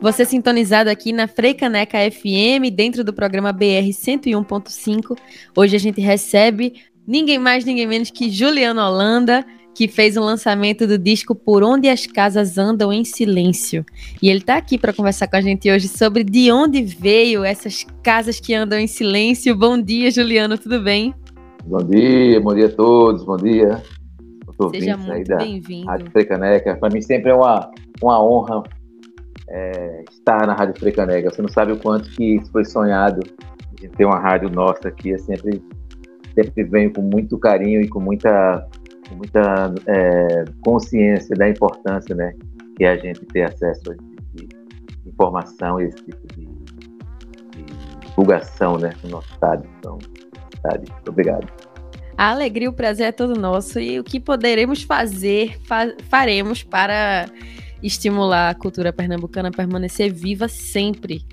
Você sintonizado aqui na Freicaneca FM, dentro do programa BR 101.5. Hoje a gente recebe ninguém mais, ninguém menos que Juliano Holanda, que fez o lançamento do disco Por Onde as Casas Andam em Silêncio. E ele está aqui para conversar com a gente hoje sobre de onde veio essas casas que andam em silêncio. Bom dia, Juliano, tudo bem? Bom dia, bom dia a todos, bom dia. Seja muito bem-vindo. Rádio Frecaneca. Para mim sempre é uma, uma honra é, estar na Rádio Frecaneca. Você não sabe o quanto que isso foi sonhado de ter uma rádio nossa aqui. Eu sempre, sempre venho com muito carinho e com muita, com muita é, consciência da importância né, que é a gente ter acesso a esse tipo de informação e esse tipo de, de divulgação né, no nosso estado. Então, estado. Obrigado. A alegria o prazer é todo nosso e o que poderemos fazer, fa faremos para estimular a cultura pernambucana a permanecer viva sempre.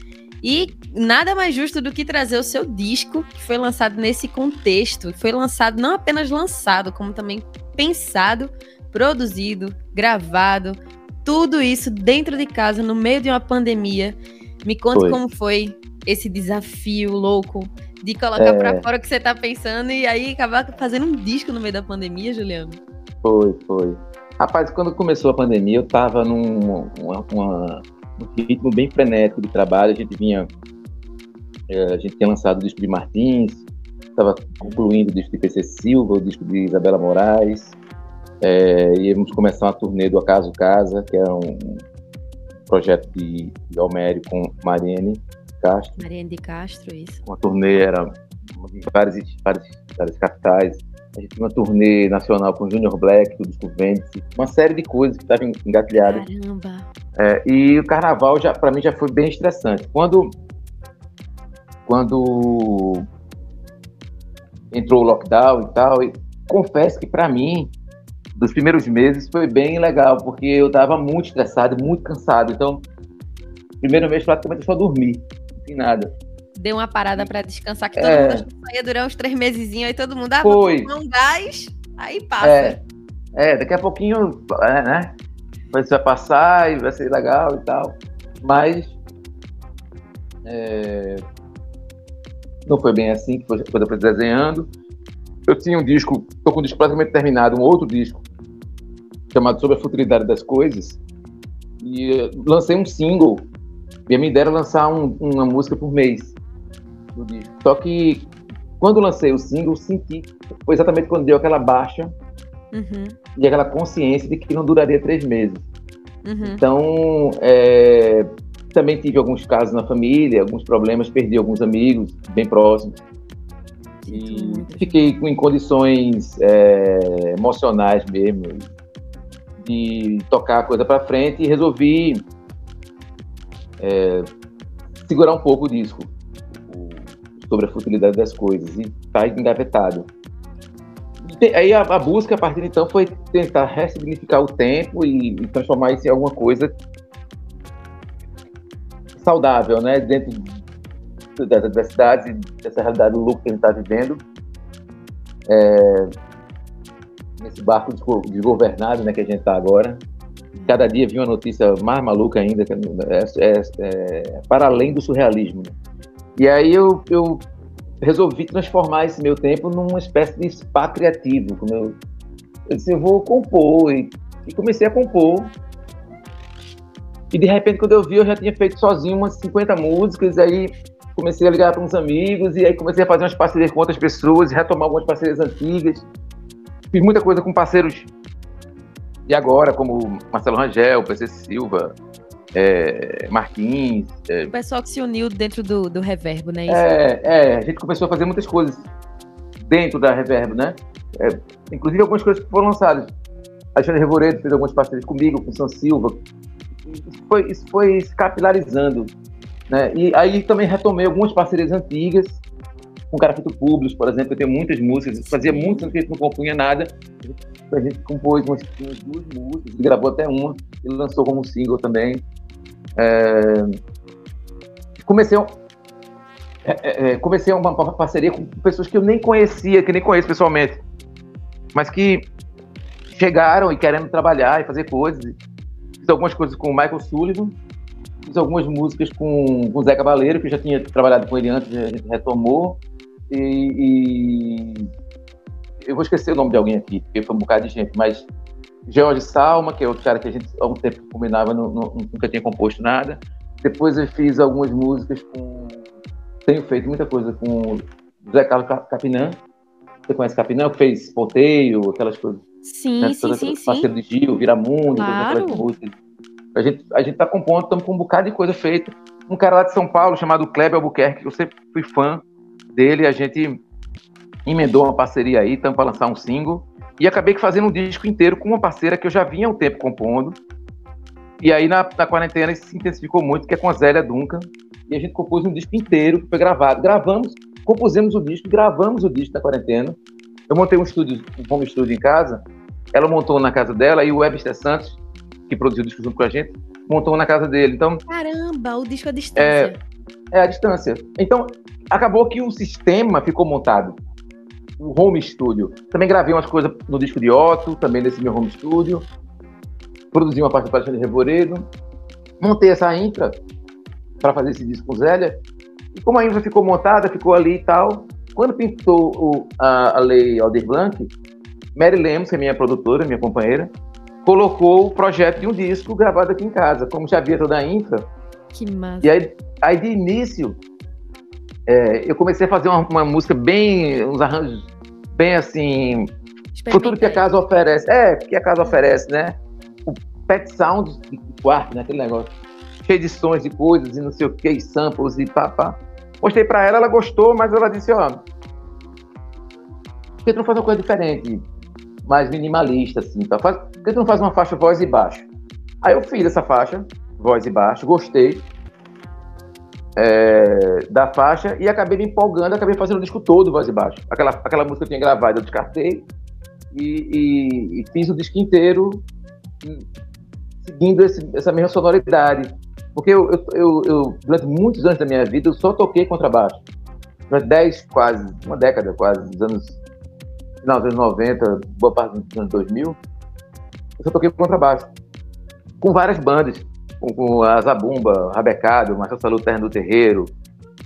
E nada mais justo do que trazer o seu disco, que foi lançado nesse contexto. Foi lançado, não apenas lançado, como também pensado, produzido, gravado. Tudo isso dentro de casa, no meio de uma pandemia. Me conte foi. como foi esse desafio louco de colocar é... para fora o que você tá pensando e aí acabar fazendo um disco no meio da pandemia, Juliano. Foi, foi. Rapaz, quando começou a pandemia, eu estava num uma, uma, um ritmo bem frenético de trabalho. A gente vinha. É, a gente tinha lançado o disco de Martins, estava concluindo o disco de PC Silva, o disco de Isabela Moraes. É, íamos começar uma turnê do Acaso Casa, que era um projeto de, de Almério com Mariene Castro. De Castro, isso. Uma turnê era em várias, várias, várias capitais a gente tinha uma turnê nacional com Junior Black, do disco Vêndice, uma série de coisas que estavam engatilhadas. Caramba! É, e o carnaval, já para mim, já foi bem estressante. Quando, quando entrou o lockdown e tal, e confesso que para mim, dos primeiros meses, foi bem legal, porque eu estava muito estressado, muito cansado. Então, primeiro mês praticamente eu só dormi, fiz nada deu uma parada para descansar, que todo é. mundo ia durar uns três meses, aí todo mundo, ah, Foi. um gás, aí passa. É, é daqui a pouquinho, é, né? Vai passar e vai ser legal e tal. Mas é, não foi bem assim que foi fui desenhando. Eu tinha um disco, tô com um disco praticamente terminado, um outro disco, chamado Sobre a Futilidade das Coisas, e lancei um single. E a minha ideia era lançar um, uma música por mês do disco. Só que quando lancei o single, senti, foi exatamente quando deu aquela baixa uhum. e aquela consciência de que não duraria três meses. Uhum. Então, é, também tive alguns casos na família, alguns problemas, perdi alguns amigos bem próximos. E fiquei em condições é, emocionais mesmo, de tocar a coisa para frente e resolvi é, segurar um pouco o disco sobre a futilidade das coisas e está engavetado. E aí a, a, busca a partir de então foi tentar ressignificar o tempo e, e transformar isso em alguma coisa saudável, né, dentro das adversidades e dessa realidade louca que a gente está vivendo. É, nesse barco desgovernado né, que a gente está agora. Cada dia vi uma notícia mais maluca ainda, é, é, é, para além do surrealismo. Né? E aí eu, eu resolvi transformar esse meu tempo numa espécie de spa criativo. Como eu, eu disse, eu vou compor. E, e, comecei a compor. E de repente, quando eu vi, eu já tinha feito sozinho umas 50 músicas. Aí comecei a ligar para uns amigos. E aí comecei a fazer umas parcerias com outras pessoas retomar algumas parcerias antigas. Fiz muita coisa com parceiros de agora, como Marcelo Rangel, PC Silva, é, Martins. É, o pessoal que se uniu dentro do, do Reverbo, né? É, é, a gente começou a fazer muitas coisas dentro da Reverbo, né? É, inclusive algumas coisas que foram lançadas. Alexandre Revoredo fez algumas parcerias comigo, com São Silva. Isso foi, isso foi se capilarizando. Né? E aí também retomei algumas parcerias antigas, com Carafito Públicos, por exemplo, eu tenho muitas músicas, fazia muito tempo que a gente não compunha nada, a gente compôs umas, umas duas músicas, gravou até uma, e lançou como single também. É... Comecei, é, é, é, comecei uma parceria com pessoas que eu nem conhecia, que nem conheço pessoalmente, mas que chegaram e querendo trabalhar e fazer coisas. fiz algumas coisas com o Michael Sullivan, fiz algumas músicas com, com o Zé Cavaleiro, que eu já tinha trabalhado com ele antes, a gente retomou. E, e, eu vou esquecer o nome de alguém aqui, porque foi um bocado de gente, mas George Salma, que é outro cara que a gente há um tempo combinava, não, não, nunca tinha composto nada. Depois eu fiz algumas músicas com. Tenho feito muita coisa com Zé Carlos Capinã. Você conhece Capinã? Que fez Ponteio, aquelas coisas. Sim, né? sim, sim, Parceiro sim. de Gil, Viramundo, claro. aquelas músicas. A gente, a gente tá compondo, estamos com um bocado de coisa feita. Um cara lá de São Paulo chamado Kleber Albuquerque, que eu sempre fui fã dele, a gente emendou uma parceria aí, estamos para lançar um single. E acabei fazendo um disco inteiro com uma parceira que eu já vinha há um tempo compondo. E aí na, na quarentena isso se intensificou muito, que é com a Zélia Duncan. E a gente compôs um disco inteiro que foi gravado. Gravamos, compusemos o disco, gravamos o disco na quarentena. Eu montei um estúdio, um home studio em casa. Ela montou na casa dela e o Webster Santos, que produziu o disco junto com a gente, montou na casa dele. Então, Caramba, o disco à distância. É, é a distância. Então, acabou que o sistema ficou montado. O home studio. Também gravei umas coisas no disco de Otto, também nesse meu home studio. Produzi uma parte do Alexandre Reboredo. Montei essa infra para fazer esse disco com Zélia. E como a infra ficou montada, ficou ali e tal, quando pintou o, a, a lei Aldir Blanc, Mary Lemos, que é minha produtora, minha companheira, colocou o projeto de um disco gravado aqui em casa. Como já havia toda a infra, Que massa. e aí, aí de início, é, eu comecei a fazer uma, uma, música bem, uns arranjos bem assim, por tudo que a casa oferece. É, que a casa oferece, né? O pet sound de quarto, né? Aquele negócio cheio de sons e coisas e não sei o que, e samples e papá. Mostrei pra ela, ela gostou, mas ela disse, ó, por que tu não faz uma coisa diferente? Mais minimalista, assim, tá? Faz, por que tu não faz uma faixa voz e baixo? Aí eu fiz essa faixa, voz e baixo, gostei é, da faixa e acabei me empolgando, acabei fazendo o disco todo voz e baixo. Aquela, aquela música que eu tinha gravado eu descartei e, e, e fiz o disco inteiro seguindo esse, essa mesma sonoridade. Porque eu, eu, eu, durante muitos anos da minha vida, eu só toquei contrabaixo. Durante 10, quase, uma década quase, dos anos, final dos anos 90, boa parte dos anos 2000, eu só toquei contrabaixo. Com várias bandas com a Zabumba, Rabecado, Marcelo Saluto Terra do Terreiro,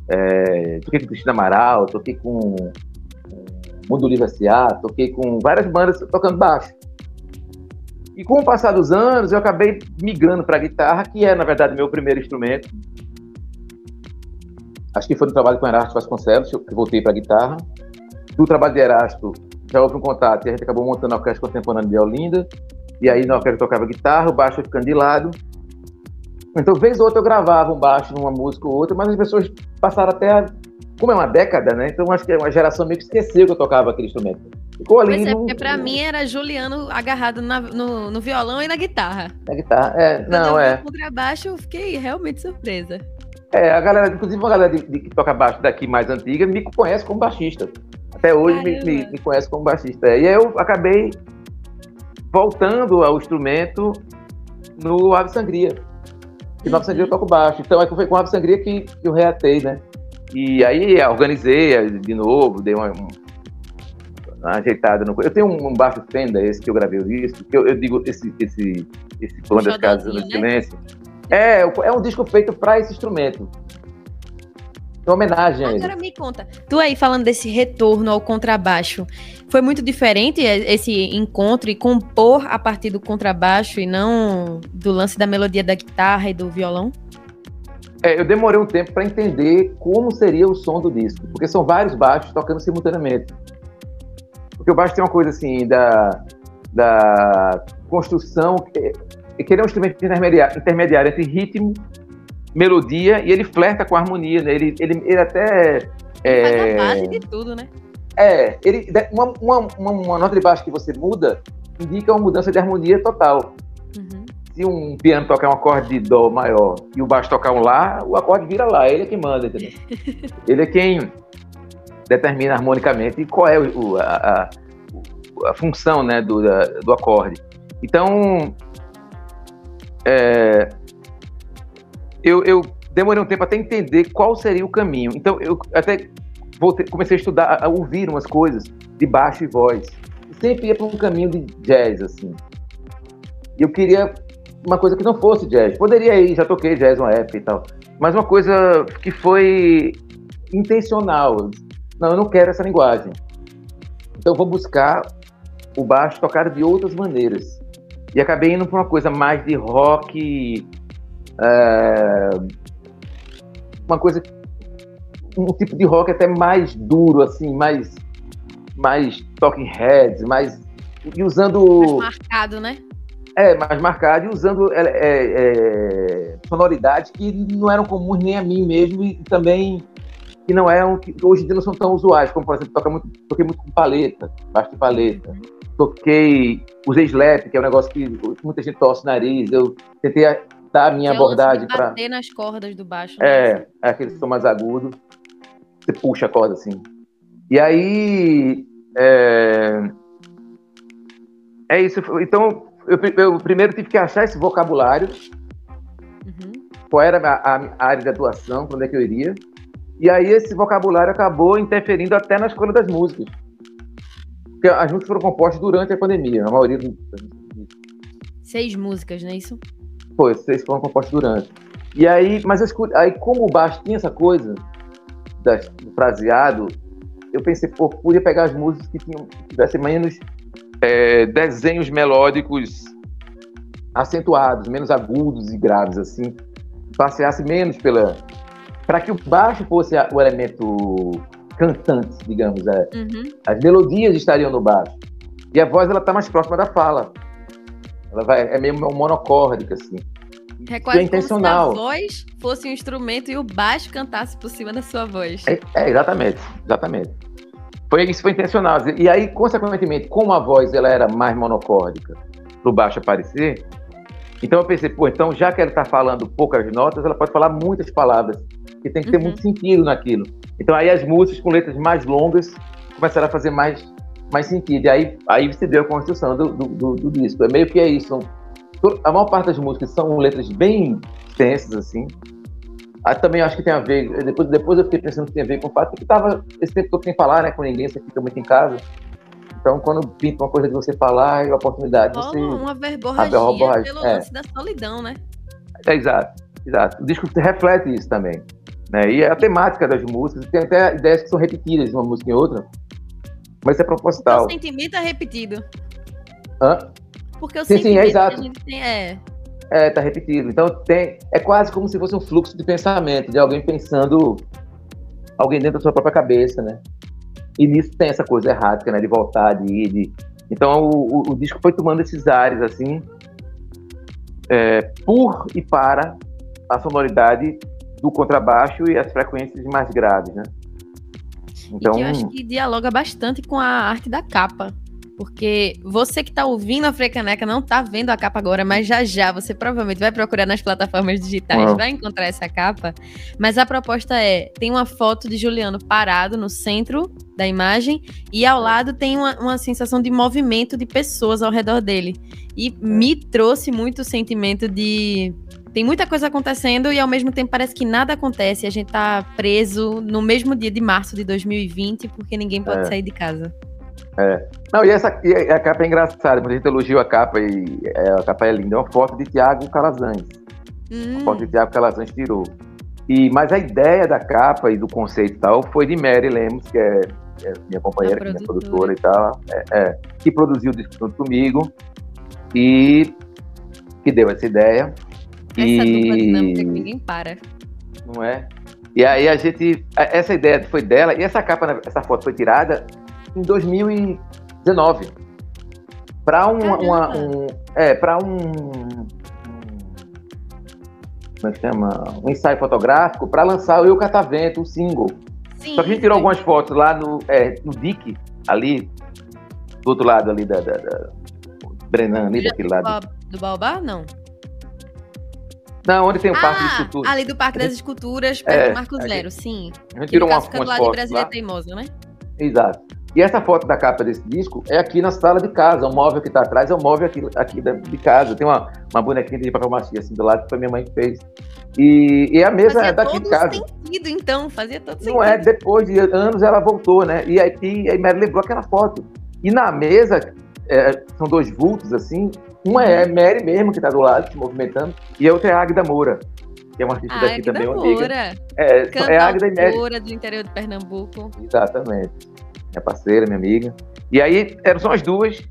é, toquei com Cristina Amaral, toquei com Mundo Livre S.A., toquei com várias bandas tocando baixo. E com o passar dos anos, eu acabei migrando para a guitarra, que é, na verdade, meu primeiro instrumento. Acho que foi no trabalho com Erasto Vasconcelos que eu voltei para a guitarra. Do trabalho de Erasto, já houve um contato e a gente acabou montando a Orquestra Contemporânea de Olinda. E aí na orquestra eu tocava guitarra, o baixo ficando de lado. Então, vez ou outra eu gravava um baixo numa música ou outra, mas as pessoas passaram até. A... Como é uma década, né? Então acho que uma geração meio que esqueceu que eu tocava aquele instrumento. Ficou ali. Pois é, no... porque pra mim era Juliano agarrado na, no, no, violão e na guitarra. Na guitarra, é. Quando não, eu é. No contrabaixo, eu fiquei realmente surpresa. É, a galera, inclusive uma galera de, de, que toca baixo daqui mais antiga, me conhece como baixista. Até hoje me, me, me, conhece como baixista. E aí eu acabei voltando ao instrumento no Ave Sangria. E no Ave Sangria eu toco baixo. Então é foi com o Ave Sangria que eu reatei, né? E aí organizei de novo, dei uma, uma ajeitada no. Eu tenho um, baixo Fender, esse que eu gravei o disco, que eu, eu digo esse, esse, esse plano das casas no né? silêncio. É, é um disco feito para esse instrumento. Em homenagem a ele. Agora me conta, tu aí falando desse retorno ao contrabaixo, foi muito diferente esse encontro e compor a partir do contrabaixo e não do lance da melodia da guitarra e do violão? É, eu demorei um tempo para entender como seria o som do disco, porque são vários baixos tocando simultaneamente. Porque o baixo tem uma coisa assim da, da construção, que, que ele é um instrumento intermediário, intermediário entre ritmo melodia e ele flerta com a harmonia, né? Ele, ele, ele até. É, faz a base de tudo, né? É, ele, uma, uma, uma, nota de baixo que você muda indica uma mudança de harmonia total. Uhum. Se um piano tocar um acorde de Dó maior e o baixo tocar um Lá, o acorde vira Lá, ele é quem manda, entendeu? ele é quem determina harmonicamente qual é o, a, a, a função né, do, da, do acorde. Então, é, eu, eu demorei um tempo até entender qual seria o caminho. Então, eu até voltei, comecei a estudar, a ouvir umas coisas de baixo e voz. Sempre ia para um caminho de jazz, assim. E eu queria uma coisa que não fosse jazz. Poderia ir, já toquei jazz uma época e tal. Mas uma coisa que foi intencional. Não, eu não quero essa linguagem. Então vou buscar o baixo tocado de outras maneiras. E acabei indo para uma coisa mais de rock. É, uma coisa. Um tipo de rock até mais duro, assim, mais. Mais talking heads, mais. E usando. Mais marcado, né? É, mais marcado e usando é, é, é, sonoridades que não eram comuns nem a mim mesmo e também que não eram, que hoje em dia não são tão usuais, como por exemplo, toca muito, toquei muito com paleta, baixo de paleta. Toquei, usei slap, que é um negócio que muita gente torce o nariz. Eu tentei dar a minha que abordagem para bater nas cordas do baixo. Né? É, é aquele som mais agudo. Você puxa a corda assim. E aí é, é isso. Então eu, eu, primeiro tive que achar esse vocabulário. Uhum. Qual era a, a, área de atuação, para onde é que eu iria. E aí esse vocabulário acabou interferindo até na escolha das músicas. Porque as músicas foram compostas durante a pandemia, a maioria. Seis músicas, não é isso? Foi, seis foram compostas durante. E aí, mas aí como o baixo tinha essa coisa do fraseado, eu pensei, pô, podia pegar as músicas que tinham, que tivessem menos é, desenhos melódicos acentuados, menos agudos e graves, assim, passeasse menos pela. para que o baixo fosse o elemento cantante, digamos. É. Uhum. As melodias estariam no baixo. E a voz ela está mais próxima da fala. Ela vai, é meio monocórdica, assim. É quase é intencional. como se a voz fosse um instrumento e o baixo cantasse por cima da sua voz. É, é exatamente, exatamente. Foi, isso foi intencional. E aí, consequentemente, como a voz ela era mais monocórdica para o baixo aparecer, então eu pensei, pô, então já que ela está falando poucas notas, ela pode falar muitas palavras, que tem que ter uhum. muito sentido naquilo. Então aí as músicas com letras mais longas começaram a fazer mais, mais sentido. E aí, aí você deu a construção do, do, do, do disco. É meio que é isso. A maior parte das músicas são letras bem extensas, assim, Aí também acho que tem a ver, depois, depois eu fiquei pensando que tem a ver com o fato que estava esse tempo todo sem falar né, com ninguém, você fica muito em casa. Então, quando pinta uma coisa de você falar e a oportunidade, Rola você... uma verborragia uma pelo é. lance da solidão, né? É, exato, exato. O disco reflete isso também. Né? E a temática das músicas, tem até ideias que são repetidas de uma música em outra, mas é proposital. O sentimento é repetido. Hã? Porque o sim, sentimento sim, é exato. que a gente tem é é, tá repetido. Então tem, é quase como se fosse um fluxo de pensamento, de alguém pensando, alguém dentro da sua própria cabeça, né? E nisso tem essa coisa errática, né? De voltar, de ir, de... Então o, o, o disco foi tomando esses ares, assim, é, por e para a sonoridade do contrabaixo e as frequências mais graves, né? Então, e que eu acho que dialoga bastante com a arte da capa. Porque você que está ouvindo a Frecaneca não está vendo a capa agora, mas já já você provavelmente vai procurar nas plataformas digitais, vai encontrar essa capa. Mas a proposta é: tem uma foto de Juliano parado no centro da imagem e ao lado tem uma, uma sensação de movimento de pessoas ao redor dele. E me trouxe muito o sentimento de tem muita coisa acontecendo e ao mesmo tempo parece que nada acontece. A gente tá preso no mesmo dia de março de 2020 porque ninguém pode é. sair de casa. É. Não, e, essa, e a capa é engraçada, a gente elogiou a capa, e é, a capa é linda, é uma foto de Tiago Calazans. Hum. Uma foto de Tiago Calazans tirou. E, mas a ideia da capa e do conceito e tal foi de Mary Lemos, que é, é minha companheira, que é minha produtora e tal, é, é, que produziu o disco junto comigo e que deu essa ideia. Essa e... dupla dinâmica que ninguém para. Não é? E aí a gente. Essa ideia foi dela, e essa capa, essa foto foi tirada em 2019 para um, uma, um é para um como é que chama um ensaio fotográfico para lançar o Eu Catavento, o single. Sim, Só que a gente tirou algumas fotos lá no é, no Dick ali do outro lado ali da, da, da Brenan ali daquele lado. Do Baobá, não. Não, onde tem o ah, Parque de Esculturas. Ali do Parque das Esculturas, perto é, do Marco Zero, sim. A gente tirou uma, umas fotos lá. de Brasília Teimosa, né? Exato. E essa foto da capa desse disco é aqui na sala de casa. O móvel que está atrás é o móvel aqui, aqui de casa. Tem uma, uma bonequinha de papel-machê assim do lado que foi minha mãe que fez. E, e a mesa fazia é daqui de casa. Fazia sentido, então. Fazia todo sentido. Não é, depois de anos ela voltou, né? E aí, e aí Mary lembrou aquela foto. E na mesa é, são dois vultos, assim. Uma é Mary mesmo, que está do lado, se movimentando, e a outra é a Agda Moura, que é uma artista daqui Agda também, Moura. amiga. É, é a Agda Mary. Cantautora do interior de Pernambuco. Exatamente. Minha parceira, minha amiga. E aí, eram só as duas.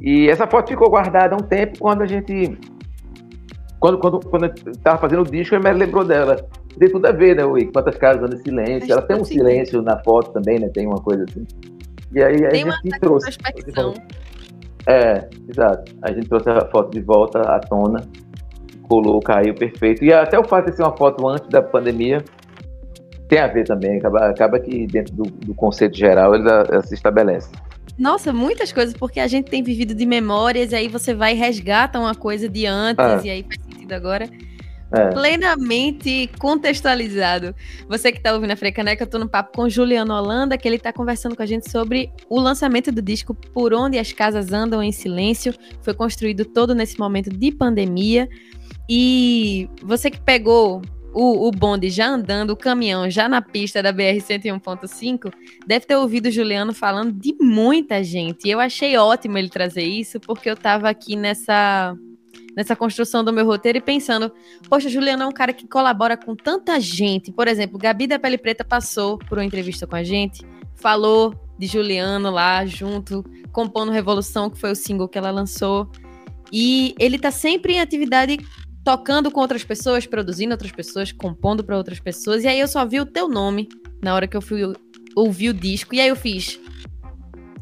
E essa foto ficou guardada há um tempo quando a gente. Quando, quando, quando eu tava fazendo o disco, a Mary lembrou dela. Tem tudo a ver, né, Ui? Quantas casas andam em silêncio. Ela tem um silêncio na foto também, né? Tem uma coisa assim. E aí a Tem uma gente trouxe. Introspecção. É, exato. A gente trouxe a foto de volta à tona, colou, caiu perfeito. E até o fato de ser uma foto antes da pandemia tem a ver também. Acaba, acaba que dentro do, do conceito geral ela, ela se estabelece. Nossa, muitas coisas, porque a gente tem vivido de memórias, e aí você vai e resgata uma coisa de antes, Ah. e aí faz sentido agora. É. Plenamente contextualizado. Você que tá ouvindo a Frecaneca, eu tô no papo com Juliano Holanda, que ele tá conversando com a gente sobre o lançamento do disco Por Onde as Casas Andam em Silêncio. Foi construído todo nesse momento de pandemia. E você que pegou o, o bonde já andando, o caminhão já na pista da BR-101.5, deve ter ouvido o Juliano falando de muita gente. E eu achei ótimo ele trazer isso, porque eu tava aqui nessa, nessa construção do meu roteiro e pensando, poxa, Juliano é um cara que colabora com tanta gente. Por exemplo, Gabi da Pele Preta passou por uma entrevista com a gente, falou de Juliano lá junto, compondo Revolução, que foi o single que ela lançou. E ele tá sempre em atividade tocando com outras pessoas, produzindo outras pessoas, compondo para outras pessoas. E aí eu só vi o teu nome na hora que eu fui ouvir o disco. E aí eu fiz.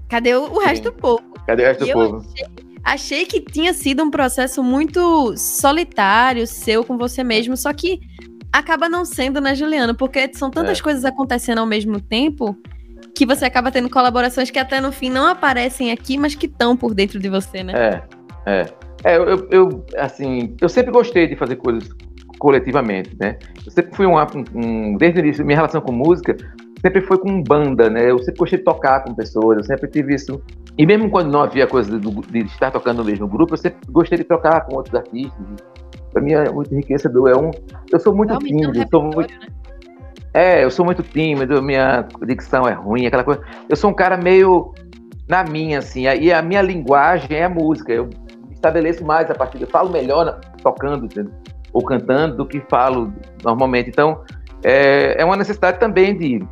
Cadê o, resto do povo? Cadê o resto E do povo? achei, achei que tinha sido um processo muito solitário, seu com você mesmo, só que acaba não sendo, né, Juliano? Porque são tantas É. coisas acontecendo ao mesmo tempo que você acaba tendo colaborações que até no fim não aparecem aqui, mas que estão por dentro de você, né? É, é. É, eu, eu- eu, assim, eu sempre gostei de fazer coisas coletivamente, né? Eu sempre fui um, um desde o início, minha relação com música sempre foi com banda, né? Eu sempre gostei de tocar com pessoas, eu sempre tive isso. E mesmo quando não havia coisa de, de estar tocando no mesmo grupo, eu sempre gostei de tocar com outros artistas. Para mim é muito enriquecedor. É um, eu sou muito o tímido, eu sou muito, né? é, eu sou muito tímido, minha dicção é ruim, aquela coisa. Eu sou um cara meio na minha, assim, e a minha linguagem é a música. Eu estabeleço mais a partir, eu falo melhor tocando entendeu? ou cantando do que falo normalmente. Então, é, é uma necessidade também de,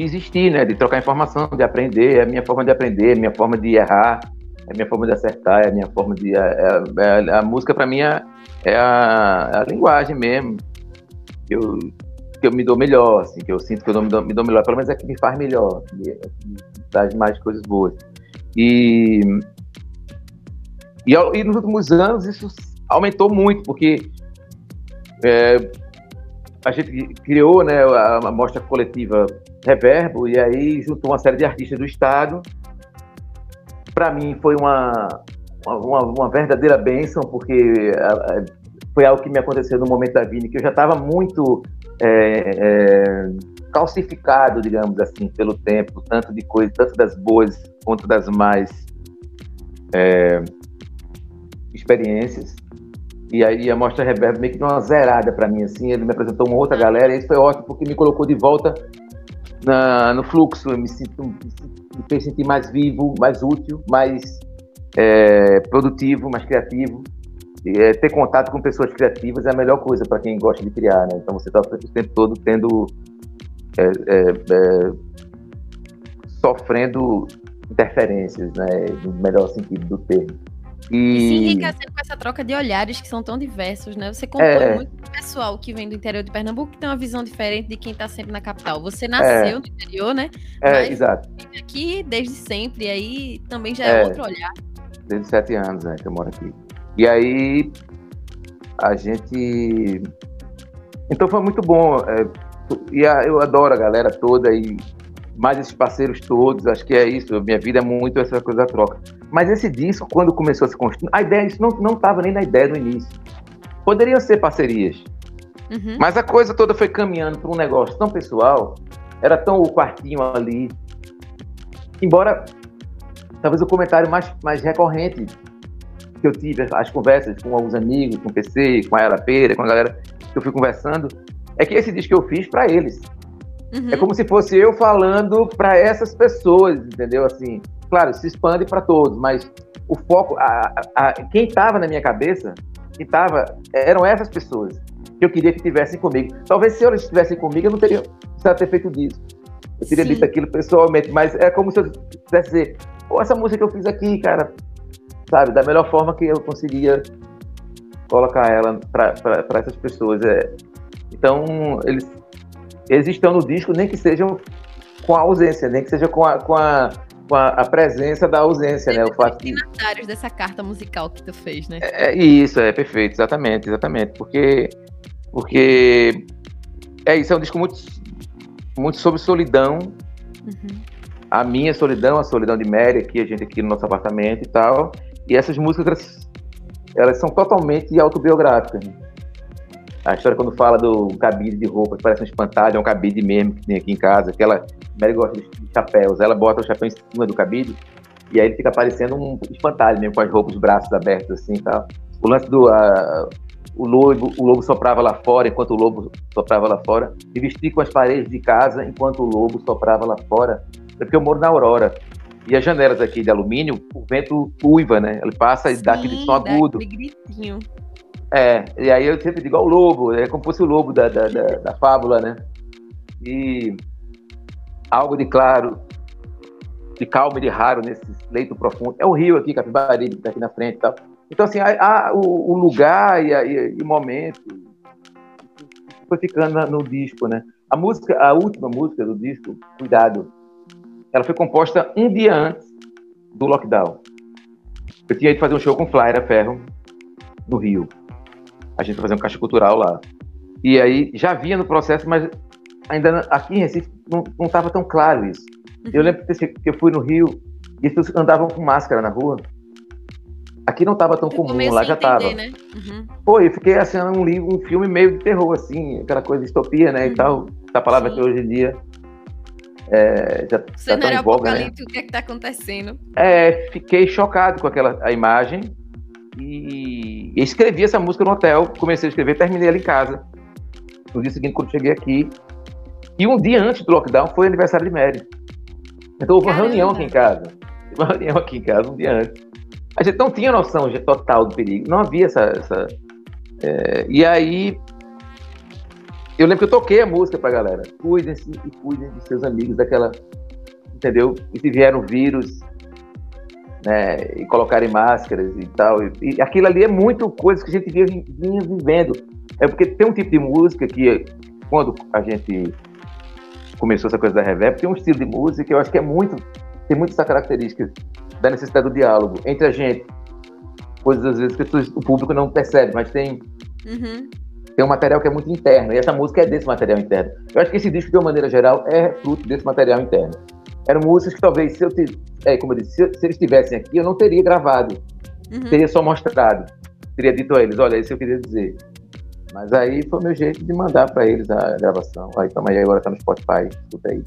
de existir, né? De trocar informação, de aprender. É a minha forma de aprender, é a minha forma de errar, é a minha forma de acertar, é a minha forma de. é- é- é- a música, para mim, é, é a, é a linguagem mesmo. Eu, que eu me dou melhor, assim, que eu sinto que eu me dou, me dou melhor, pelo menos é que me faz melhor, que me, traz mais coisas boas. E, e, e nos últimos anos isso aumentou muito, porque é, a gente criou né, a, a mostra coletiva Reverbo, e aí juntou uma série de artistas do Estado. Para mim foi uma, uma, uma verdadeira bênção, porque foi algo que me aconteceu no momento da vida, que eu já estava muito é, é, calcificado, digamos assim, pelo tempo, tanto de coisas, tanto das boas quanto das mais é, experiências. E aí a Mostra Reverb meio que deu uma zerada para mim, assim, ele me apresentou uma outra galera, e isso foi ótimo, porque me colocou de volta na- no fluxo, me, sinto, me fez sentir mais vivo, mais útil, mais é, produtivo, mais criativo. É, ter contato com pessoas criativas é a melhor coisa para quem gosta de criar, né? Então você está o tempo todo tendo é, é, é, sofrendo interferências, né? No melhor sentido do termo. E se E, enriquecendo com essa troca de olhares que são tão diversos, né? Você compõe É. muito pessoal que vem do interior de Pernambuco, que tem uma visão diferente de quem tá sempre na capital. Você nasceu no interior, né? é, mas- exato, aqui desde sempre, e aí também já é, É. outro olhar. desde sete anos né, que eu moro aqui. E aí a gente. Então foi muito bom. é, e eu adoro a galera toda e mais esses parceiros todos, acho que é isso. Minha vida é muito essa coisa da troca. Mas esse disco, quando começou a se construir, a ideia, isso não, não tava nem na ideia no início. Poderiam ser parcerias, Uhum. mas a coisa toda foi caminhando para um negócio tão pessoal, era tão o quartinho ali. Embora, talvez o comentário mais, mais recorrente que eu tive, as conversas com alguns amigos, com o PC, com a Ela Peira, com a galera que eu fui conversando, é que esse disco eu fiz para eles. Uhum. É como se fosse eu falando para essas pessoas, entendeu? Assim, claro, se expande para todos, mas o foco, a, a, a quem estava na minha cabeça, que tava, eram essas pessoas que eu queria que estivessem comigo. Talvez se elas estivessem comigo, eu não teria precisado ter feito disso. Eu teria Sim. dito aquilo pessoalmente, mas é como se eu quisesse dizer, essa música que eu fiz aqui, cara, sabe, da melhor forma que eu conseguia colocar ela para essas pessoas. É. Então, eles, eles estão no disco, nem que sejam com a ausência, nem que seja com a, com a, com a, a presença da ausência, né? O fato de... dessa carta musical que tu fez, né? É, isso, é perfeito, exatamente, exatamente, porque porque é isso, é um disco muito muito sobre solidão. Uhum. A minha solidão, a solidão de Mary aqui, a gente aqui no nosso apartamento e tal. E essas músicas, elas, elas são totalmente autobiográficas. Né? A história quando fala do cabide de roupa, que parece um espantalho, é um cabide mesmo que tem aqui em casa, que ela, Mary gosta de chapéus, ela bota o chapéu em cima do cabide e aí ele fica parecendo um espantalho mesmo, com as roupas, os braços abertos assim e tal. O lance do, o lobo, o lobo soprava lá fora enquanto o lobo soprava lá fora, e vestir com as paredes de casa enquanto o lobo soprava lá fora. É porque eu moro na Aurora. E as janelas aqui de alumínio, o vento uiva, né? Ele passa e dá aquele som agudo. gritinho. É, e aí eu sempre digo ao lobo, é como se fosse o lobo da, da, da, da fábula, né? E algo de claro, de calmo e de raro nesse leito profundo. É o rio aqui, Capibari, que tá aqui na frente e tal. Então, assim, a, a, o, o, lugar e, a, e, o momento foi ficando no disco, né? A música, a última música do disco, Cuidado, ela foi composta um dia antes do lockdown. Eu tinha ido fazer um show com Flyer Ferro no Rio. A gente fazia um caixa cultural lá. E aí já via no processo, mas ainda aqui em Recife não estava tão claro isso. Eu uhum. lembro que eu fui no Rio e as pessoas andavam com máscara na rua. Aqui não estava tão eu comum, lá já estava. Né? Uhum. Pô, eu fiquei assim, um, livro, um filme meio de terror, assim, aquela coisa de distopia, né, uhum. e tal. Essa palavra Sim. que hoje em dia é, já, o cenário já tá apocalíptico, né? o que é que tá acontecendo? É, fiquei chocado com aquela a imagem e escrevi essa música no hotel, comecei a escrever, terminei ela em casa. No dia seguinte, quando cheguei aqui, e um dia antes do lockdown foi aniversário de Mary. Então houve uma reunião aqui em casa. Uma reunião aqui em casa um dia antes. A gente não tinha noção total do perigo, não havia essa. essa é, e aí. Eu lembro que eu toquei a música pra galera. Cuidem-se e cuidem de seus amigos daquela. Entendeu? E se vier um vírus, né, e colocarem máscaras e tal. E, e, aquilo ali é muito coisa que a gente vinha, vinha vivendo. É porque tem um tipo de música que, quando a gente começou essa coisa da reverb, tem um estilo de música que eu acho que é muito, tem muitas características da necessidade do diálogo entre a gente. Coisas às vezes que o público não percebe, mas tem, uhum. tem um material que é muito interno, e essa música é desse material interno. Eu acho que esse disco, de uma maneira geral, é fruto desse material interno. Eram músicas que talvez, se eu é, como eu disse, se, se, eles estivessem aqui, eu não teria gravado, uhum. teria só mostrado, teria dito a eles, olha, isso eu queria dizer. Mas aí foi o meu jeito de mandar para eles a gravação. Aí, toma aí, agora tá no Spotify, escuta aí.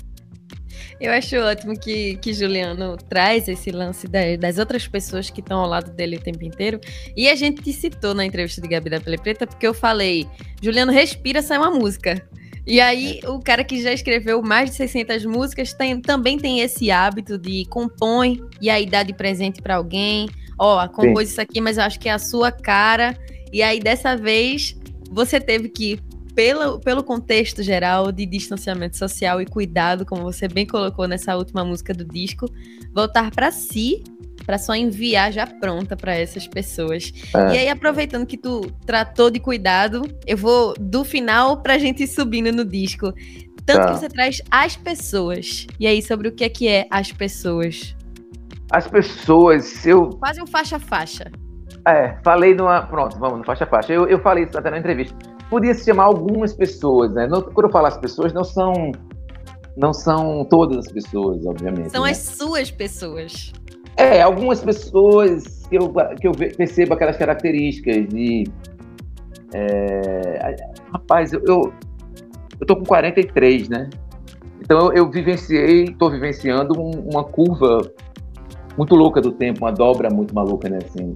Eu acho ótimo que, que Juliano traz esse lance da, das outras pessoas que estão ao lado dele o tempo inteiro. E a gente te citou na entrevista de Gabi da Pele Preta, porque eu falei: Juliano respira, sai uma música. E aí, o cara que já escreveu mais de 600 músicas tem, também tem esse hábito de compõe e aí dá de presente para alguém. Ó, oh, compôs isso aqui, mas eu acho que é a sua cara. E aí, dessa vez, você teve que pelo, pelo contexto geral de distanciamento social e cuidado, como você bem colocou nessa última música do disco, voltar para si, para só enviar já pronta para essas pessoas. É. E aí, aproveitando que tu tratou de cuidado, eu vou do final para a gente ir subindo no disco. Tanto tá. que você traz as pessoas. E aí, sobre o que é que é as pessoas? As pessoas, eu. Quase um faixa-faixa. É, falei numa. Pronto, vamos no faixa-faixa. Eu, eu falei isso até na entrevista podia se chamar algumas pessoas, né? Não, quando eu falo as pessoas, não são não são todas as pessoas, obviamente. São né? as suas pessoas. É, algumas pessoas que eu, que eu percebo aquelas características de. É, rapaz, eu, eu, eu tô com 43, né? Então eu, eu vivenciei, estou vivenciando um, uma curva muito louca do tempo, uma dobra muito maluca, né? Assim,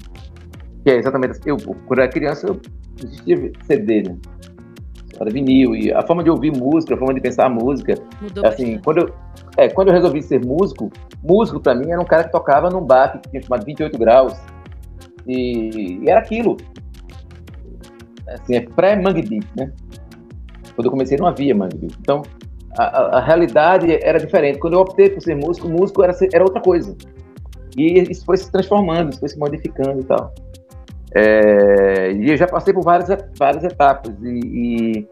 que é exatamente. Eu, quando eu era criança, eu existia CD, né? Era vinil. E a forma de ouvir música, a forma de pensar música. Mudou assim, quando eu, é, quando eu resolvi ser músico, músico para mim era um cara que tocava num bar que tinha chamado 28 graus. E, e era aquilo. Assim, é pré-Mangue Beat, né? Quando eu comecei não havia Mangue Beat. Então, a, a, a, realidade era diferente. Quando eu optei por ser músico, músico era, era outra coisa. E isso foi se transformando, isso foi se modificando e tal. É, e eu já passei por várias, várias etapas e, e,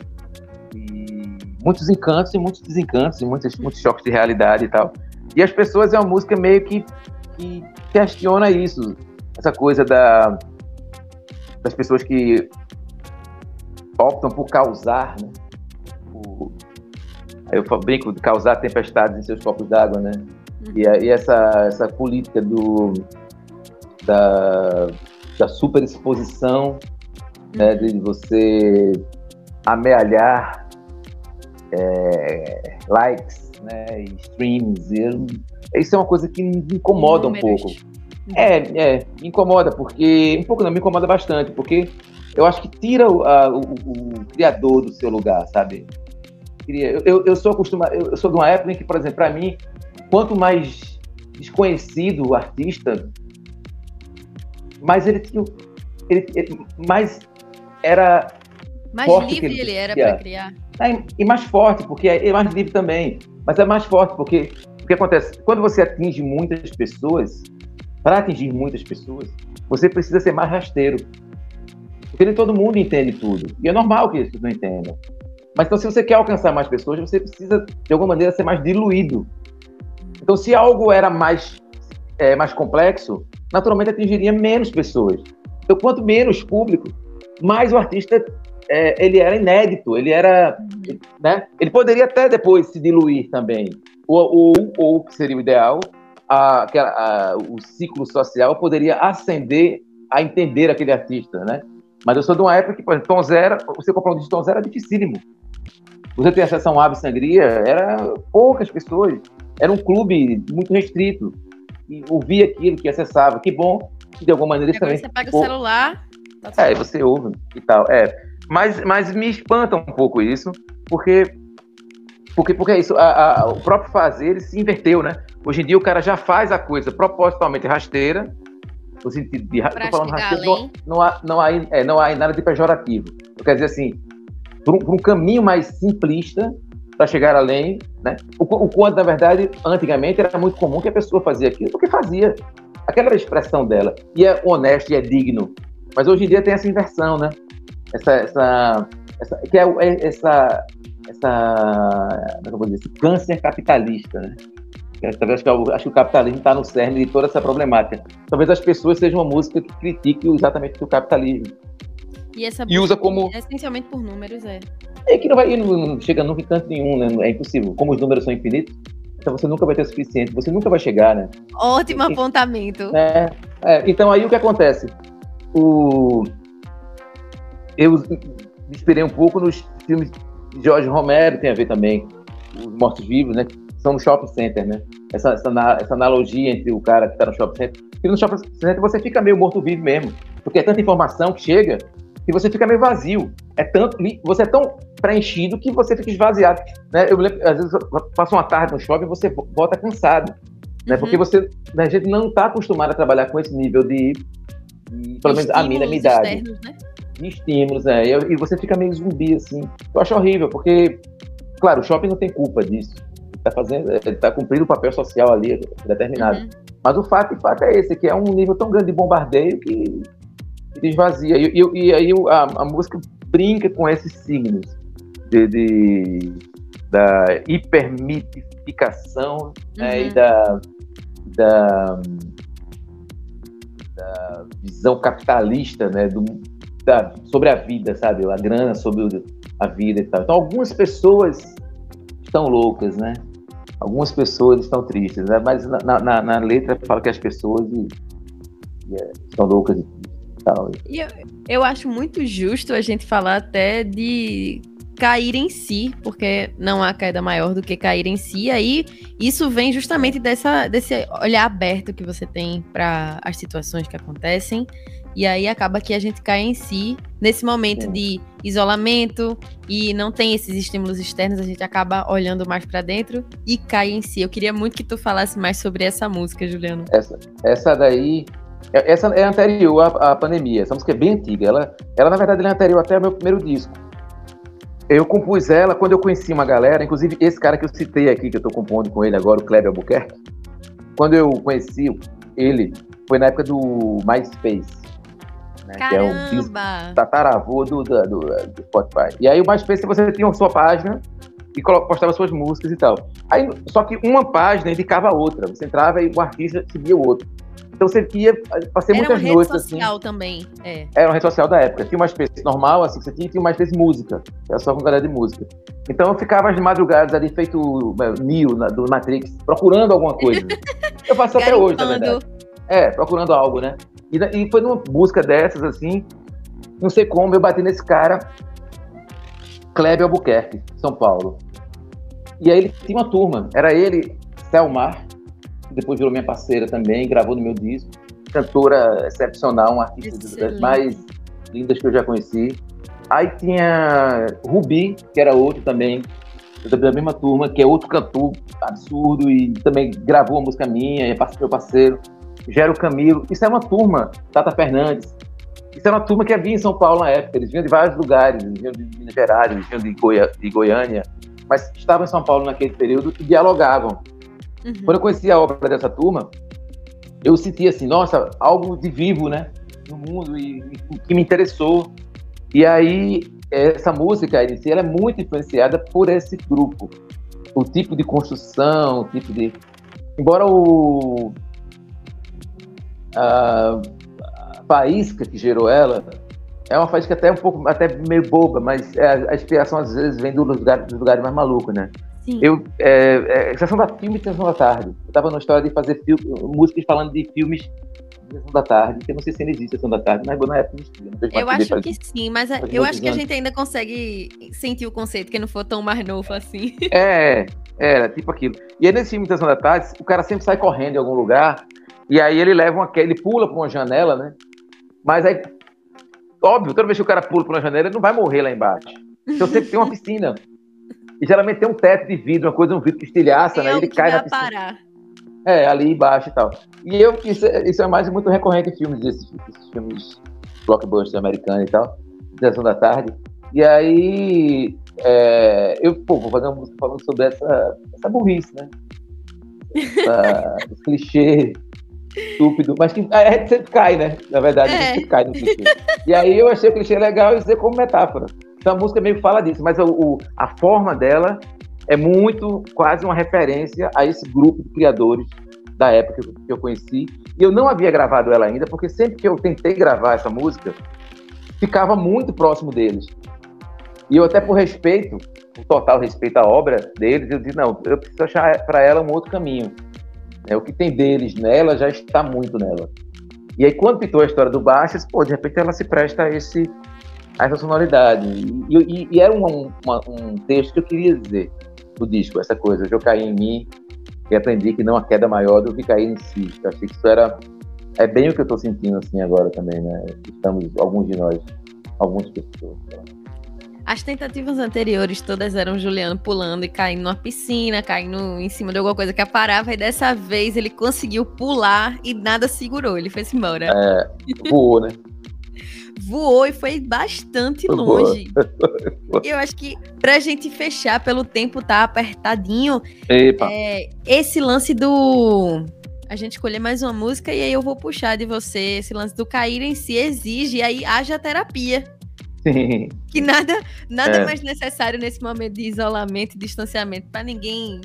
e, muitos encantos e muitos desencantos e muitos, muitos choques de realidade e tal. E as pessoas é uma música meio que, que questiona isso, essa coisa da, das pessoas que optam por causar, né? Por, eu brinco de causar tempestades em seus copos d'água, né? E, e essa, essa política do, da da superexposição, né, de você amealhar é, likes, né, streams. Isso é uma coisa que me incomoda um pouco. É, é, me incomoda, porque. Um pouco não, me incomoda bastante, porque eu acho que tira o, a, o, o criador do seu lugar, sabe? Eu, eu, eu sou acostumado, eu sou de uma época em que, por exemplo, para mim, quanto mais desconhecido o artista, mas ele tinha. Ele, ele, mais era. Mais livre ele, ele era para criar. É, e mais forte, porque é, é mais livre também. Mas é mais forte, porque o que acontece? Quando você atinge muitas pessoas, para atingir muitas pessoas, você precisa ser mais rasteiro. Porque nem todo mundo entende tudo. E é normal que eles não entendam. Mas então, se você quer alcançar mais pessoas, você precisa, de alguma maneira, ser mais diluído. Então, se algo era mais, é, mais complexo, naturalmente atingiria menos pessoas. Então, quanto menos público, mais o artista é, ele era inédito, ele era, né? Ele poderia até depois se diluir também, ou, ou, que seria o ideal, a, a, o ciclo social poderia ascender a entender aquele artista, né? Mas eu sou de uma época que, por exemplo, Tom você comprar um disco Tom Zera era dificílimo. Você ter acesso a um Ave Sangria, era poucas pessoas. Era um clube muito restrito e ouvia aquilo que acessava. Que bom que de alguma maneira isso também. Você pega o celular. Tá é, você ouve e tal. É. Mas, mas me espanta um pouco isso, porque. Porque, porque é isso, a, a, o próprio fazer ele se inverteu, né? Hoje em dia o cara já faz a coisa propositalmente rasteira, no sentido de. Tô falando rasteira, não, não, há, não, há, é, não há nada de pejorativo. Quer dizer assim, por um, por um caminho mais simplista, para chegar além, né? O, o quanto, na verdade, antigamente era muito comum que a pessoa fazia aquilo porque fazia. Aquela era a expressão dela. E é honesto e é digno. Mas hoje em dia tem essa inversão, né? Essa, essa, essa que é, é essa, essa, como é eu vou dizer, esse câncer capitalista, né? Talvez que eu, acho que o capitalismo está no cerne de toda essa problemática. Talvez as pessoas sejam uma música que critique exatamente o capitalismo. E essa e usa como é essencialmente por números, é. É que não vai, não, não chega nunca em canto nenhum, né? É impossível. Como os números são infinitos, então você nunca vai ter o suficiente, você nunca vai chegar, né? Ótimo e, apontamento. É, é, então aí o que acontece? O, eu me inspirei um pouco nos filmes de Jorge Romero, tem a ver também, os mortos-vivos, né? São no shopping center, né? Essa, essa, essa analogia entre o cara que está no shopping center. Porque no shopping center você fica meio morto-vivo mesmo, porque é tanta informação que chega e você fica meio vazio. É tanto, você é tão preenchido que você fica esvaziado. Né? Eu lembro, às vezes eu passo uma tarde no shopping e você volta cansado. Né? Uhum. Porque você, né, a gente não está acostumado a trabalhar com esse nível de, de pelo menos a minha, minha idade. Externos, né? De estímulos, né? E, e, você fica meio zumbi, assim. Eu acho horrível, porque, claro, o shopping não tem culpa disso. Está fazendo, ele tá cumprindo o papel social ali, determinado. Uhum. Mas o fato, de fato é esse, que é um nível tão grande de bombardeio que e esvazia. E, e, e aí a, a, música brinca com esses signos de, de da hipermitificação né, uhum. e da, da, da, visão capitalista né, do, da, sobre a vida, sabe? A grana sobre a vida e tal. Então, algumas pessoas estão loucas, né? Algumas pessoas estão tristes, né? mas na, na, na letra fala que as pessoas e, e, é, estão loucas tal. E eu, eu acho muito justo a gente falar até de cair em si, porque não há queda maior do que cair em si. Aí isso vem justamente dessa, desse olhar aberto que você tem para as situações que acontecem E aí acaba que a gente cai em si nesse momento de isolamento e não tem esses estímulos externos, a gente acaba olhando mais para dentro e cai em si. Eu queria muito que tu falasse mais sobre essa música, Juliano. Essa, essa daí, essa é anterior à, à pandemia. Essa música é bem antiga. Ela, ela na verdade, é anterior até ao meu primeiro disco. Eu compus ela quando eu conheci uma galera, inclusive esse cara que eu citei aqui, que eu estou compondo com ele agora, o Kleber Albuquerque. Quando eu conheci ele, foi na época do MySpace né? Que é o tataravô do, do, do, do Spotify. E aí o MySpace você tinha a sua página e postava suas músicas e tal. Aí, só que uma página indicava a outra. Você entrava e o artista seguia o outro. Então você ia, passei Era muitas uma noites rede social assim. também. É. Era uma rede social da época. Tinha uma espécie normal, assim, que você tinha, tinha uma espécie música. Era só com galera de música. Então eu ficava de madrugadas ali, feito é, Neo na, do Matrix, procurando alguma coisa. eu faço até hoje, na verdade. É, procurando algo, né? E, e foi numa busca dessas, assim, não sei como, eu bati nesse cara, Kleber Albuquerque, São Paulo. E aí ele tinha uma turma, era ele, Selmar, depois virou minha parceira também, gravou no meu disco, cantora excepcional, uma artista Excelente. das mais lindas que eu já conheci. Aí tinha Rubi, que era outro também, da mesma turma, que é outro cantor absurdo e também gravou uma música minha, é meu parceiro. Gero Camilo. Isso é uma turma, Tata Fernandes. Isso é uma turma que havia em São Paulo na época. Eles vinham de vários lugares, eles vinham de Minas Gerais, eles vinham de, Goi de Goiânia, mas estavam em São Paulo naquele período e dialogavam. Uhum. Quando eu conheci a obra dessa turma, eu senti assim, nossa, algo de vivo, né, no mundo e, e que me interessou. E aí essa música em si, ela é muito influenciada por esse grupo, o tipo de construção, o tipo de embora o a, a faísca que gerou ela é uma faísca até um pouco, até meio boba, mas é, a inspiração às vezes vem dos lugares, dos lugares mais malucos, né? Sim. Eu, é, é, Sessão da Filme e Sessão da Tarde. Eu estava na história de fazer músicas falando de filmes Sessão da Tarde, que eu não sei se ainda existe Sessão da Tarde, mas na época existia. Eu acho que sim, mas eu acho que a gente ainda consegue sentir o conceito, que não for tão mais novo assim. É, era tipo aquilo. E aí nesse filme Sessão da Tarde, o cara sempre sai correndo em algum lugar e aí ele leva uma ele pula para uma janela, né? Mas aí, óbvio, toda vez que o cara pula para uma janela, ele não vai morrer lá embaixo. Então sempre tem uma piscina. E geralmente tem um teto de vidro, uma coisa, um vidro que estilhaça, né? Ele cai na piscina. Parar. É, ali embaixo e tal. E eu, isso, é, isso é mais muito recorrente em filmes desses, esses filmes blockbusters americanos e tal, Sessão da Tarde. E aí, é, eu, pô, vou fazer uma música falando sobre essa, essa burrice, né? Essa, os clichês estúpido, mas que a gente sempre cai, né? Na verdade, é. a gente é. sempre cai no clichê. E aí eu achei o clichê legal e usei como metáfora. Então a música meio fala disso, mas o, o, a forma dela é muito, quase uma referência a esse grupo de criadores da época que eu conheci. E eu não havia gravado ela ainda, porque sempre que eu tentei gravar essa música, ficava muito próximo deles. E eu até por respeito, por total respeito à obra deles, eu disse, não, eu preciso achar para ela um outro caminho. É, o que tem deles nela já está muito nela. E aí, quando pintou a história do Baixas, pô, de repente ela se presta a, esse, a essa sonoridade. E, e, e era um, uma, um texto que eu queria dizer do disco, essa coisa, eu caí em mim e aprendi que não há queda maior do que cair em si. Eu achei que isso era é bem o que eu estou sentindo assim agora também, né? Estamos, alguns de nós, algumas pessoas. As tentativas anteriores todas eram Juliano pulando e caindo numa piscina, caindo em cima de alguma coisa que aparava, e dessa vez ele conseguiu pular e nada segurou, ele foi-se embora. É, voou, né? Voou e foi bastante longe. Eu acho que pra gente fechar pelo tempo tá apertadinho, é, esse lance do a gente escolher mais uma música e aí eu vou puxar de você esse lance do cair em si exige aí haja terapia. Sim. Que nada, nada é. mais necessário nesse momento de isolamento e distanciamento para ninguém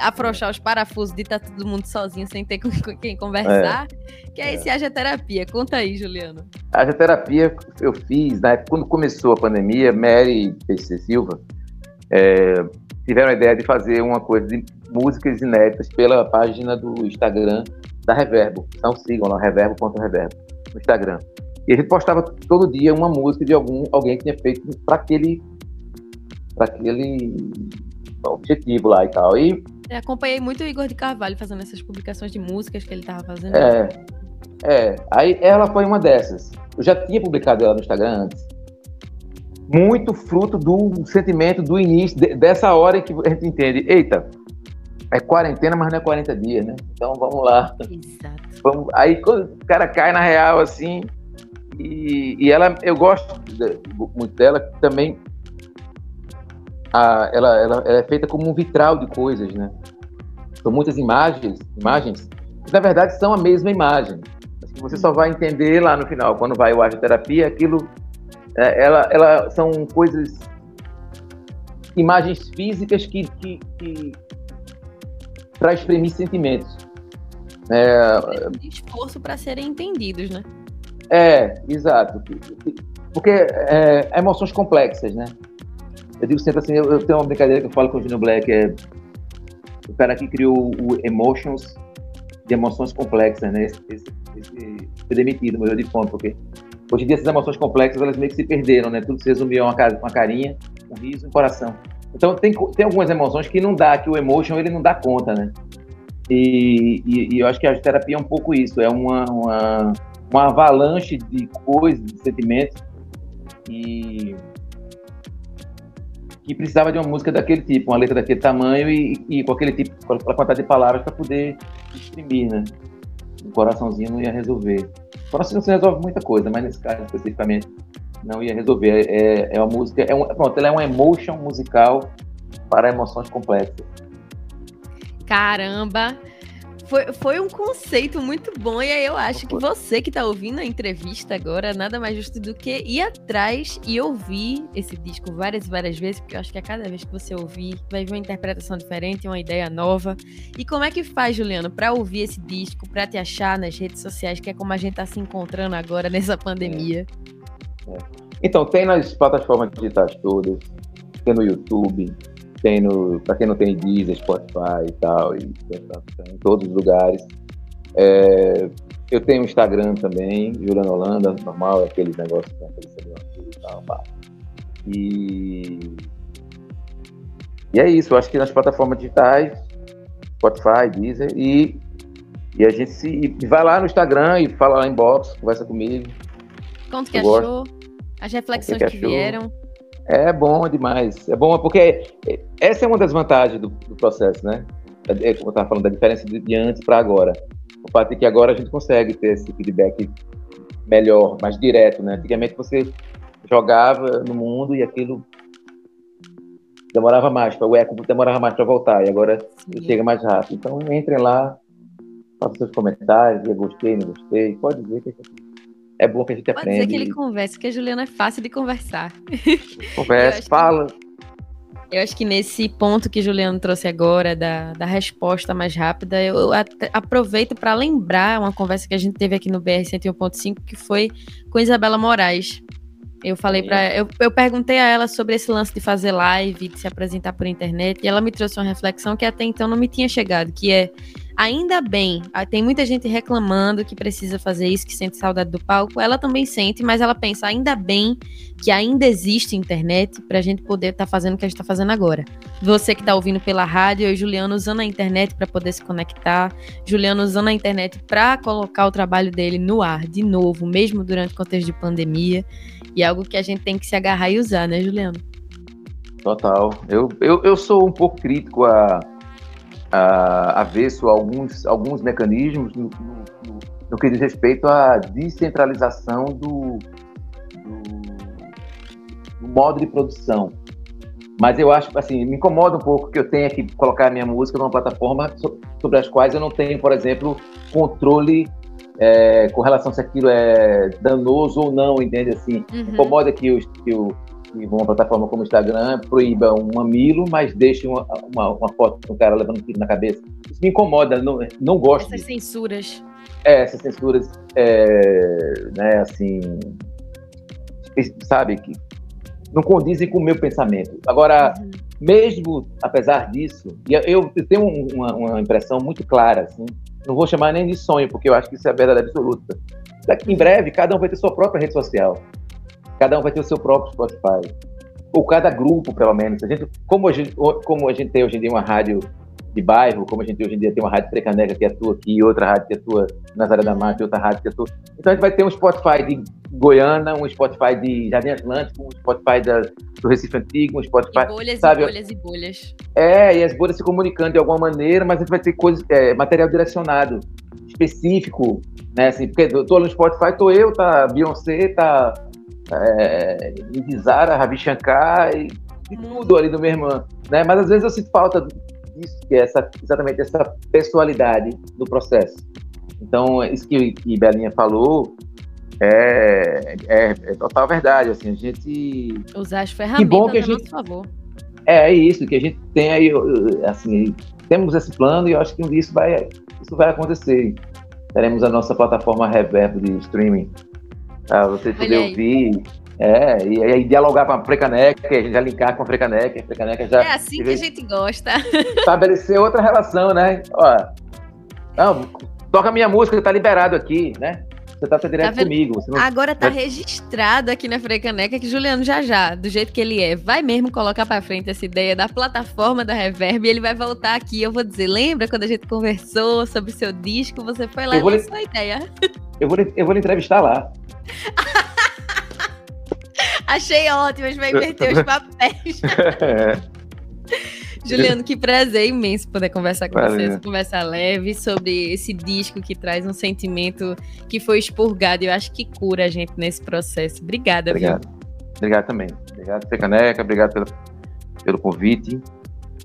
afrouxar os parafusos de estar tá todo mundo sozinho sem ter com quem conversar. É. Que aí é. se haja terapia. Conta aí, Juliano. Haja terapia eu fiz, né? Quando começou a pandemia, Mary e PC Silva é, tiveram a ideia de fazer uma coisa de músicas inéditas pela página do Instagram da Reverbo. Então sigam lá, reverbo.reverbo no Instagram. E a gente postava todo dia uma música de algum alguém que tinha feito para aquele aquele objetivo lá e tal. E acompanhei muito o Igor de Carvalho fazendo essas publicações de músicas que ele estava fazendo. É. É, aí ela foi uma dessas. Eu já tinha publicado ela no Instagram antes. Muito fruto do sentimento do início, de, dessa hora que a gente entende, eita, é quarentena, mas não é 40 dias, né? Então vamos lá. Exato. Vamos, aí quando o cara cai na real assim, e, e ela, eu gosto de, muito dela também. A, ela, ela, ela, é feita como um vitral de coisas, né? São muitas imagens, imagens que na verdade são a mesma imagem. Mas que você só vai entender lá no final, quando vai o terapia, aquilo, é, ela, ela são coisas, imagens físicas que, que, que para exprimir sentimentos. É, esforço para serem entendidos, né? É, exato. Porque é, é, emoções complexas, né? Eu digo sempre assim, eu, eu, tenho uma brincadeira que eu falo com o Junior Black, é o cara que criou o Emotions de emoções complexas, né? Esse, esse, esse foi demitido, morreu de fome, porque hoje em dia essas emoções complexas, elas meio que se perderam, né? Tudo se resumiu a uma, uma carinha, um riso, um coração. Então tem, tem algumas emoções que não dá, que o emotion ele não dá conta, né? E, e, e eu acho que a terapia é um pouco isso, é uma, uma uma avalanche de coisas, de sentimentos e que precisava de uma música daquele tipo, uma letra daquele tamanho e, e com aquele tipo, com aquela quantidade de palavras para poder exprimir, né? O coraçãozinho não ia resolver. O coração não resolve muita coisa, mas nesse caso especificamente não ia resolver. É, é uma música, é um, pronto, ela é uma emotion musical para emoções complexas. Caramba! Foi, foi um conceito muito bom, e aí eu acho que você que está ouvindo a entrevista agora, nada mais justo do que ir atrás e ouvir esse disco várias e várias vezes, porque eu acho que a cada vez que você ouvir, vai vir uma interpretação diferente, uma ideia nova. E como é que faz, Juliano, para ouvir esse disco, para te achar nas redes sociais, que é como a gente está se encontrando agora nessa pandemia? É. É. Então, tem nas plataformas digitais todas, tem no YouTube, tem no, para quem não tem Deezer, Spotify e tal, e em todos os lugares. É, eu tenho Instagram também, Juliana Holanda, normal, aqueles negócios com aquele e tal, pá. E, e é isso, eu acho que nas plataformas digitais, Spotify, Deezer, e, e a gente se e vai lá no Instagram e fala lá em box, conversa comigo. Conta que achou, as reflexões que, que, que vieram. É bom demais. É bom porque essa é uma das vantagens do, do processo, né? É, como eu estava falando, da diferença de, de antes para agora. O fato é que agora a gente consegue ter esse feedback melhor, mais direto, né? Antigamente você jogava no mundo e aquilo demorava mais, o eco demorava mais para voltar, e agora Sim. chega mais rápido. Então entrem lá, façam seus comentários, eu gostei, não gostei, pode dizer que é bom que a gente Pode aprende. Pode dizer que ele conversa, que a Juliana é fácil de conversar. Conversa, fala. Que, eu acho que nesse ponto que Juliano trouxe agora, da, da resposta mais rápida, eu aproveito para lembrar uma conversa que a gente teve aqui no BR 101.5, que foi com Isabela Moraes. Eu falei para eu, eu perguntei a ela sobre esse lance de fazer live, de se apresentar por internet, e ela me trouxe uma reflexão que até então não me tinha chegado, que é ainda bem, ah, tem muita gente reclamando que precisa fazer isso, que sente saudade do palco. Ela também sente, mas ela pensa ainda bem que ainda existe internet para a gente poder estar tá fazendo o que a gente está fazendo agora. Você que está ouvindo pela rádio, eu e Juliano usando a internet para poder se conectar, Juliano usando a internet para colocar o trabalho dele no ar de novo, mesmo durante o contexto de pandemia. E é algo que a gente tem que se agarrar e usar, né, Juliano? Total. Eu, eu, eu sou um pouco crítico a a, avesso a alguns, alguns mecanismos no, no, no, que diz respeito à descentralização do, do, do, modo de produção. Mas eu acho, assim, me incomoda um pouco que eu tenha que colocar a minha música numa plataforma sobre as quais eu não tenho, por exemplo, controle é, com relação se aquilo é danoso ou não, entende? Assim, uhum. incomoda que, os, que o, que uma plataforma como o Instagram proíba um mamilo, mas deixe uma, uma, uma foto com um cara levando um tiro na cabeça. Isso me incomoda, não, não gosto. Essas censuras. É, essas censuras, é, né, assim, sabe, que não condizem com o meu pensamento. Agora, uhum. mesmo apesar disso, eu, eu tenho uma, uma, impressão muito clara, assim, não vou chamar nem de sonho, porque eu acho que isso é a verdade absoluta. Daqui em breve, cada um vai ter sua própria rede social. Cada um vai ter o seu próprio Spotify. Ou cada grupo, pelo menos. A gente, como, a gente, como a gente tem hoje em dia uma rádio de bairro, como a gente hoje em dia tem uma rádio Precaneca que atua aqui, outra rádio que atua Nazaré da Mata, e outra rádio que atua. Então a gente vai ter um Spotify de Goiânia, um Spotify de Jardim Atlântico, um Spotify da, do Recife Antigo, um Spotify. E bolhas sabe? e bolhas e bolhas. É, e as bolhas se comunicando de alguma maneira, mas a gente vai ter coisas, é, material direcionado, específico, né? Assim, porque tô no Spotify, tô eu, tá Beyoncé, tá é, Zara, Ravi Shankar e, e tudo ali do meu irmão, né? Mas às vezes eu sinto falta disso, que é essa, exatamente essa pessoalidade do processo. Então, isso que, que Belinha falou é, é, é, total verdade, assim, a gente... Usar as ferramentas que bom que a gente, nosso favor. É, é isso, que a gente tem aí, assim, temos esse plano e eu acho que um dia isso vai, isso vai acontecer. Teremos a nossa plataforma Reverb de streaming para você poder ouvir. É, e aí dialogar com a Frecaneca, a gente já linkar com a Frecaneca, a Frecaneca já... É assim que a gente gosta. Estabelecer outra relação, né? Ó, não, toca minha música, tá liberado aqui, né? Você tá direto tá comigo. Não... Agora tá registrado aqui na Frecaneca que Juliano já já, do jeito que ele é, vai mesmo colocar para frente essa ideia da plataforma da Reverb e ele vai voltar aqui. Eu vou dizer, lembra quando a gente conversou sobre o seu disco? Você foi lá e lançou a ideia. Eu vou, eu vou lhe entrevistar lá. Achei ótimo, a gente vai inverter os papéis. Juliano, que prazer imenso poder conversar com Valeu. você, essa conversa leve sobre esse disco que traz um sentimento que foi expurgado. Eu acho que cura a gente nesse processo. Obrigada, Obrigado. Viu? Obrigado também. Obrigado, Caneca. Obrigado pelo, pelo convite.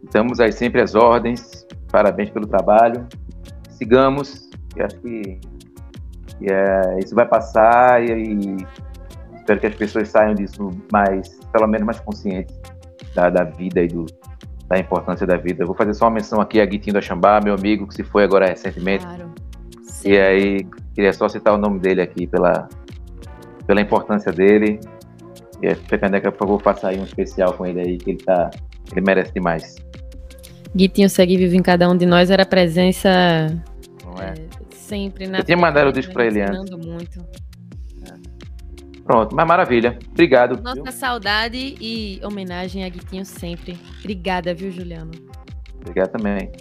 Estamos aí sempre às ordens. Parabéns pelo trabalho. Sigamos. Eu acho que é, isso vai passar e, e, espero que as pessoas saiam disso mais, pelo menos mais conscientes da, da vida e do, da importância da vida. Eu vou fazer só uma menção aqui a Guitinho da Xambá, meu amigo que se foi agora recentemente. Claro. Sim. E aí, queria só citar o nome dele aqui pela, pela importância dele. E a Pecaneca, por favor, faça aí um especial com ele aí, que ele tá. Ele merece demais. Guitinho segue vivo em cada um de nós, era presença Não é? Sempre, né? Tinha mandado o disco pra ele antes. muito. Pronto, mas maravilha. Obrigado. Nossa viu? saudade e homenagem a Guitinho sempre. Obrigada, viu, Juliano? Obrigado também.